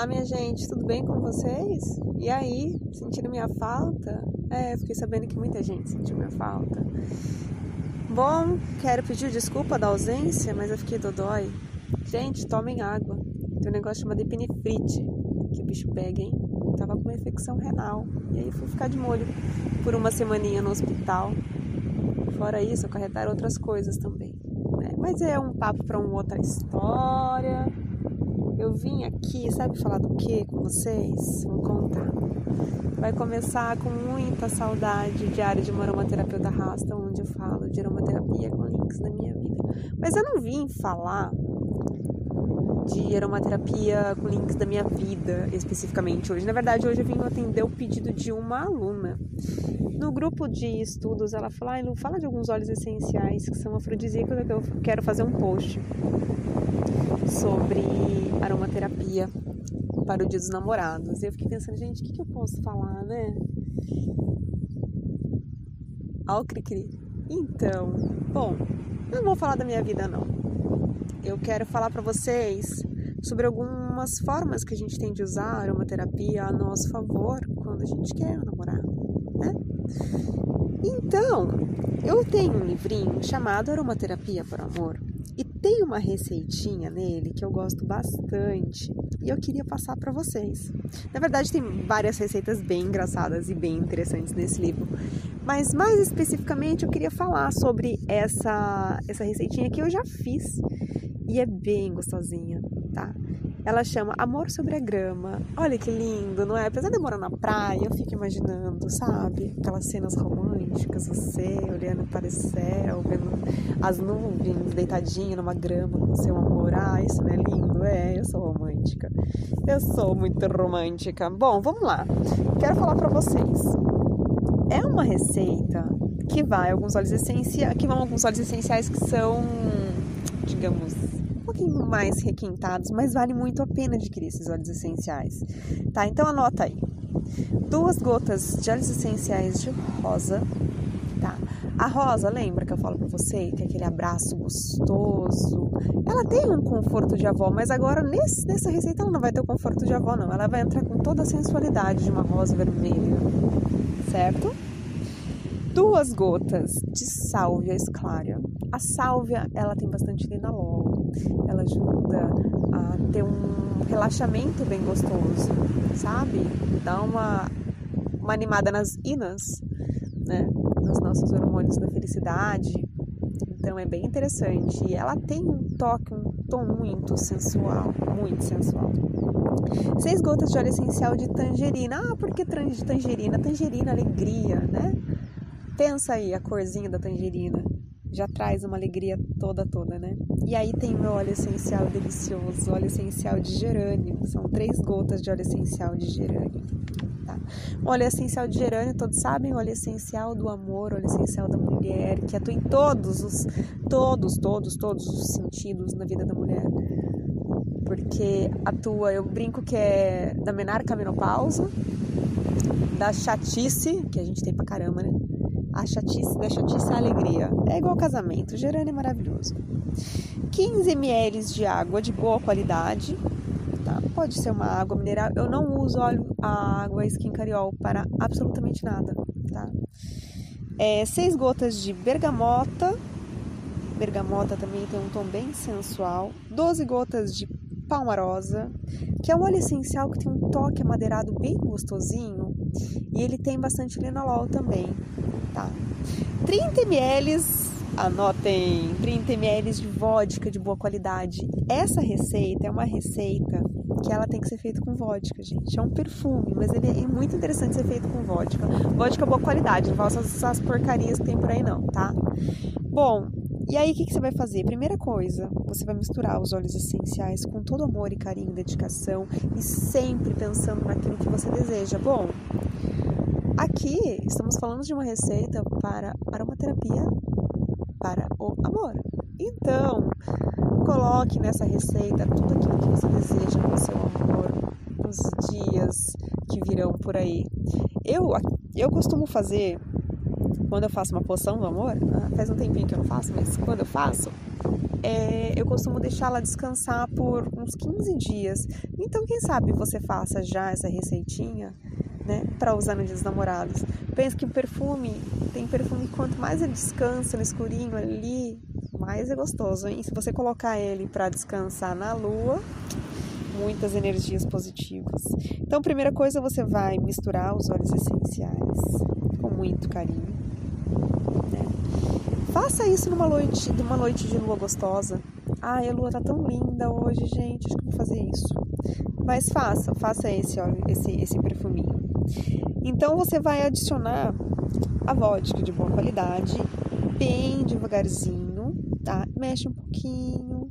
Olá, minha gente, tudo bem com vocês? E aí, sentindo minha falta? É, fiquei sabendo que muita gente sentiu minha falta. Bom, quero pedir desculpa da ausência, mas eu fiquei dodói. Gente, tomem água. Tem um negócio chamado epinefrite, que o bicho pega, hein? Eu tava com uma infecção renal. E aí fui ficar de molho por uma semaninha no hospital. Fora isso, acarretar outras coisas também. Né? Mas é um papo para uma outra história. Eu vim aqui, sabe falar do que com vocês? Vou contar. Vai começar com muita saudade de área de uma aromaterapeuta rasta, onde eu falo de aromaterapia com links da minha vida. Mas eu não vim falar de aromaterapia com links da minha vida especificamente hoje. Na verdade, hoje eu vim atender o pedido de uma aluna. No grupo de estudos, ela fala, ah, fala de alguns óleos essenciais que são afrodisíacos, que eu quero fazer um post sobre aromaterapia para o dia dos namorados. E eu fiquei pensando, gente, o que, que eu posso falar, né? Ao cri-cri. Então, bom, não vou falar da minha vida, não. Eu quero falar para vocês sobre algumas formas que a gente tem de usar a aromaterapia a nosso favor quando a gente quer namorar, né? Então, eu tenho um livrinho chamado Aromaterapia para Amor e tem uma receitinha nele que eu gosto bastante e eu queria passar para vocês. Na verdade, tem várias receitas bem engraçadas e bem interessantes nesse livro, mas mais especificamente eu queria falar sobre essa essa receitinha que eu já fiz e é bem gostosinha, tá? Ela chama Amor sobre a Grama. Olha que lindo, não é? Apesar de morar na praia, eu fico imaginando, sabe? Aquelas cenas românticas, você olhando para o céu, vendo as nuvens deitadinha numa grama com seu amor. Ah, isso não é lindo? É, eu sou romântica. Eu sou muito romântica. Bom, vamos lá. Quero falar para vocês. É uma receita que vai alguns óleos essenciais, que vão alguns óleos essenciais que são, digamos, pouquinho mais requintados, mas vale muito a pena adquirir esses óleos essenciais. Tá? Então anota aí. Duas gotas de óleos essenciais de rosa, tá? A rosa, lembra que eu falo para você que é aquele abraço gostoso. Ela tem um conforto de avó, mas agora nesse, nessa receita ela não vai ter o conforto de avó, não. Ela vai entrar com toda a sensualidade de uma rosa vermelha, certo? Duas gotas de sálvia esclária. A sálvia, ela tem bastante linalol, ela ajuda a ter um relaxamento bem gostoso, sabe? Dá uma, uma animada nas inas, né? Nos nossos hormônios da felicidade. Então é bem interessante. E ela tem um toque, um tom muito sensual, muito sensual. Seis gotas de óleo essencial de tangerina. Ah, por que tangerina? Tangerina, alegria, né? Pensa aí a corzinha da tangerina. Já traz uma alegria toda, toda, né? E aí tem meu óleo essencial delicioso, óleo essencial de gerânio. São três gotas de óleo essencial de gerânio. Tá? Óleo essencial de gerânio, todos sabem, óleo essencial do amor, óleo essencial da mulher, que atua em todos os, todos, todos, todos os sentidos na vida da mulher. Porque atua, eu brinco que é da menarca menopausa, da chatice, que a gente tem pra caramba, né? A chatice da chatice é a alegria. É igual casamento, gerando é maravilhoso. 15 ml de água de boa qualidade. Tá? Pode ser uma água mineral. Eu não uso óleo, a água skin cariol para absolutamente nada. Tá? É, 6 gotas de bergamota. Bergamota também tem um tom bem sensual. 12 gotas de palmarosa, que é um óleo essencial que tem um toque amadeirado bem gostosinho e ele tem bastante linalol também tá? 30 ml, anotem, 30 ml de vodka de boa qualidade. Essa receita é uma receita que ela tem que ser feita com vodka, gente. É um perfume, mas ele é muito interessante ser feito com vodka. Vodka boa qualidade, não faça essas porcarias que tem por aí não, tá? Bom, e aí o que, que você vai fazer? Primeira coisa, você vai misturar os óleos essenciais com todo amor e carinho, dedicação e sempre pensando naquilo que você deseja. Bom, Aqui estamos falando de uma receita para aromaterapia para o amor. Então, coloque nessa receita tudo aquilo que você deseja com seu amor nos dias que virão por aí. Eu, eu costumo fazer, quando eu faço uma poção do amor, ah, faz um tempinho que eu não faço, mas quando eu faço, é, eu costumo deixá-la descansar por uns 15 dias. Então, quem sabe você faça já essa receitinha, né, para usar no Dia dos Namorados. Pensa que o perfume, tem perfume quanto mais ele descansa no escurinho ali, mais é gostoso, hein? Se você colocar ele para descansar na lua, muitas energias positivas. Então, primeira coisa, você vai misturar os óleos essenciais com muito carinho. Né? Faça isso numa noite, numa noite de lua gostosa. Ai, a lua tá tão linda hoje, gente. Acho que vou fazer isso. Mas faça, faça esse esse, esse perfuminho. Então você vai adicionar a vodka de boa qualidade, bem devagarzinho, tá? Mexe um pouquinho,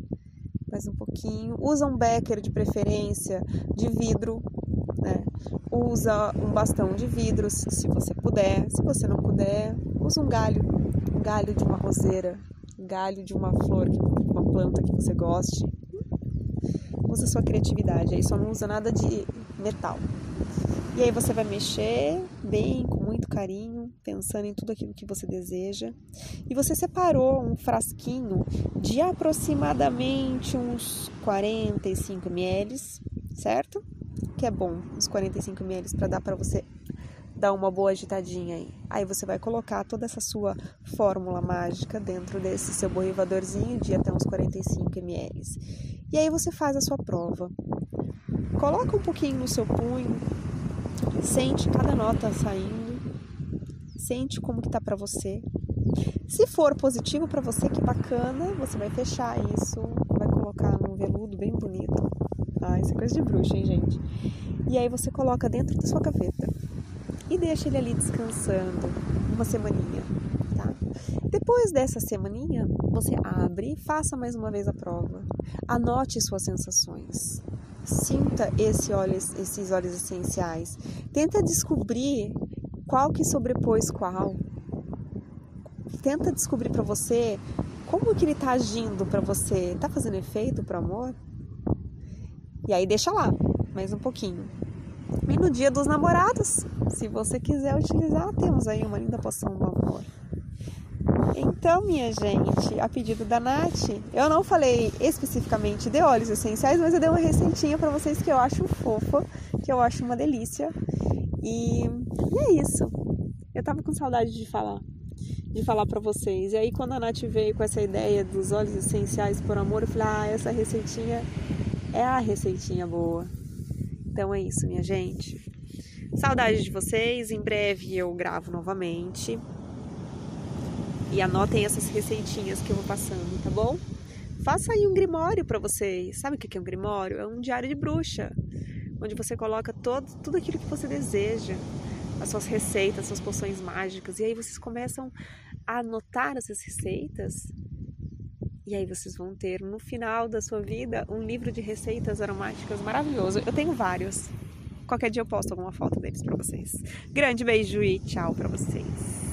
mais um pouquinho. Usa um becker de preferência de vidro, né? Usa um bastão de vidro se você puder. Se você não puder, usa um galho, um galho de uma roseira, um galho de uma flor, uma planta que você goste. Usa sua criatividade, aí só não usa nada de metal. E aí você vai mexer bem, com muito carinho, pensando em tudo aquilo que você deseja. E você separou um frasquinho de aproximadamente uns 45 ml, certo? Que é bom, uns 45 ml para dar para você dar uma boa agitadinha aí. Aí você vai colocar toda essa sua fórmula mágica dentro desse seu borrifadorzinho de até uns 45 ml. E aí você faz a sua prova. Coloca um pouquinho no seu punho, sente cada nota saindo, sente como que tá para você. Se for positivo para você, que bacana, você vai fechar isso, veludo bem bonito. Ah, isso é coisa de bruxa, hein, gente? E aí você coloca dentro da sua gaveta e deixa ele ali descansando uma semaninha, tá? Depois dessa semaninha, você abre, faça mais uma vez a prova. Anote suas sensações. Sinta esse óleo, esses óleos essenciais. Tenta descobrir qual que sobrepôs qual. Tenta descobrir para você como que ele tá agindo para você. Tá fazendo efeito pro amor? E aí deixa lá, mais um pouquinho. E no dia dos namorados, se você quiser utilizar, temos aí uma linda poção do amor. Então, minha gente, a pedido da Nath, eu não falei especificamente de óleos essenciais, mas eu dei uma receitinha para vocês que eu acho fofa, que eu acho uma delícia. E, e é isso. Eu tava com saudade de falar, de falar para vocês. E aí, quando a Nath veio com essa ideia dos óleos essenciais por amor, eu falei: ah, essa receitinha é a receitinha boa. Então é isso, minha gente. Saudade de vocês. Em breve eu gravo novamente. E anotem essas receitinhas que eu vou passando, tá bom? Faça aí um grimório para vocês. Sabe o que é um grimório? É um diário de bruxa, onde você coloca todo, tudo aquilo que você deseja, as suas receitas, as suas poções mágicas. E aí vocês começam a anotar essas receitas. E aí vocês vão ter no final da sua vida um livro de receitas aromáticas maravilhoso. Eu tenho vários. Qualquer dia eu posto alguma foto deles para vocês. Grande beijo e tchau para vocês.